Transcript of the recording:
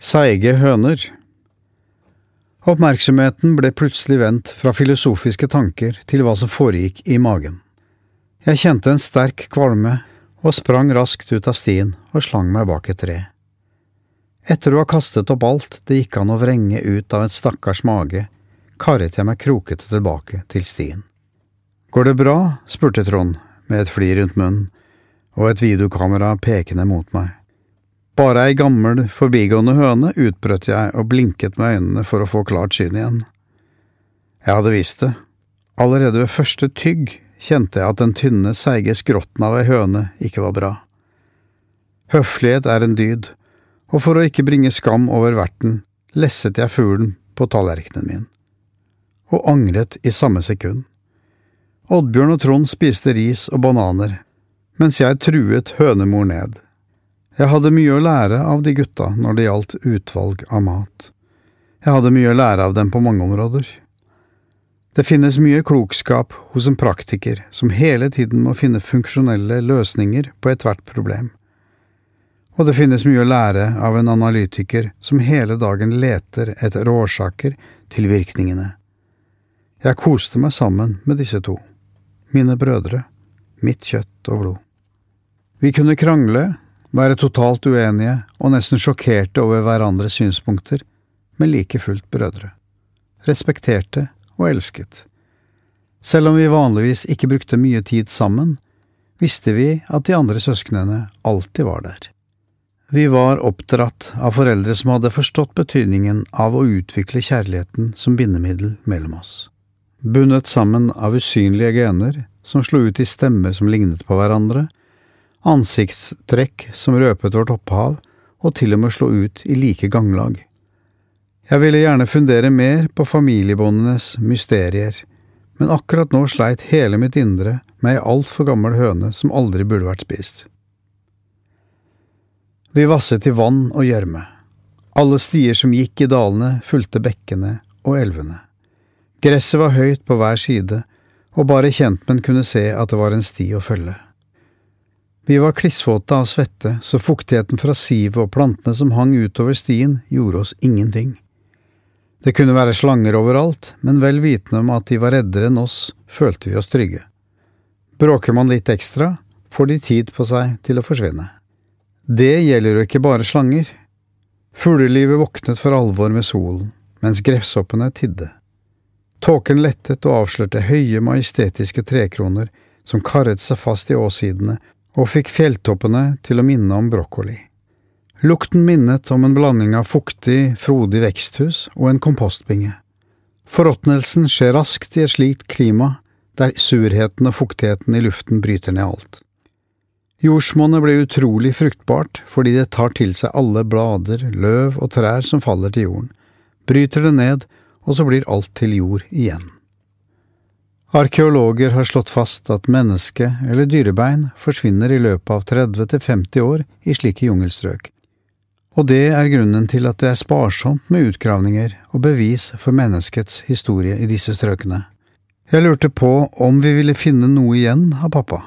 Seige høner Oppmerksomheten ble plutselig vendt fra filosofiske tanker til hva som foregikk i magen. Jeg kjente en sterk kvalme og sprang raskt ut av stien og slang meg bak et tre. Etter å ha kastet opp alt det gikk an å vrenge ut av en stakkars mage, karret jeg meg krokete tilbake til stien. Går det bra? spurte Trond, med et flir rundt munnen og et videokamera pekende mot meg. Bare ei gammel, forbigående høne, utbrøt jeg og blinket med øynene for å få klart syn igjen. Jeg hadde visst det. Allerede ved første tygg kjente jeg at den tynne, seige skrotten av ei høne ikke var bra. Høflighet er en dyd, og for å ikke bringe skam over verten, lesset jeg fuglen på tallerkenen min, og angret i samme sekund. Oddbjørn og Trond spiste ris og bananer, mens jeg truet hønemor ned. Jeg hadde mye å lære av de gutta når det gjaldt utvalg av mat. Jeg hadde mye å lære av dem på mange områder. Det finnes mye klokskap hos en praktiker som hele tiden må finne funksjonelle løsninger på ethvert problem. Og det finnes mye å lære av en analytiker som hele dagen leter etter årsaker til virkningene. Jeg koste meg sammen med disse to, mine brødre, mitt kjøtt og blod. Vi kunne krangle, være totalt uenige og nesten sjokkerte over hverandres synspunkter, men like fullt brødre. Respekterte og elsket. Selv om vi vanligvis ikke brukte mye tid sammen, visste vi at de andre søsknene alltid var der. Vi var oppdratt av foreldre som hadde forstått betydningen av å utvikle kjærligheten som bindemiddel mellom oss. Bundet sammen av usynlige gener som slo ut i stemmer som lignet på hverandre, ansiktstrekk som røpet vårt opphav, og til og med slo ut i like ganglag. Jeg ville gjerne fundere mer på familiebåndenes mysterier, men akkurat nå sleit hele mitt indre med ei altfor gammel høne som aldri burde vært spist. Vi vasset i vann og gjørme. Alle stier som gikk i dalene, fulgte bekkene og elvene. Gresset var høyt på hver side, og bare kjentmenn kunne se at det var en sti å følge. Vi var klissvåte av svette, så fuktigheten fra sivet og plantene som hang utover stien, gjorde oss ingenting. Det kunne være slanger overalt, men vel vitende om at de var reddere enn oss, følte vi oss trygge. Bråker man litt ekstra, får de tid på seg til å forsvinne. Det gjelder jo ikke bare slanger. Fuglelivet våknet for alvor med solen, mens gresshoppene tidde. Tåken lettet og avslørte høye, majestetiske trekroner som karret seg fast i åssidene og fikk fjelltoppene til å minne om brokkoli. Lukten minnet om en blanding av fuktig, frodig veksthus og en kompostbinge. Forråtnelsen skjer raskt i et slikt klima, der surheten og fuktigheten i luften bryter ned alt. Jordsmonnet ble utrolig fruktbart fordi det tar til seg alle blader, løv og trær som faller til jorden, bryter det ned, og så blir alt til jord igjen. Arkeologer har slått fast at menneske eller dyrebein forsvinner i løpet av 30 til 50 år i slike jungelstrøk, og det er grunnen til at det er sparsomt med utgravninger og bevis for menneskets historie i disse strøkene. Jeg lurte på om vi ville finne noe igjen av pappa.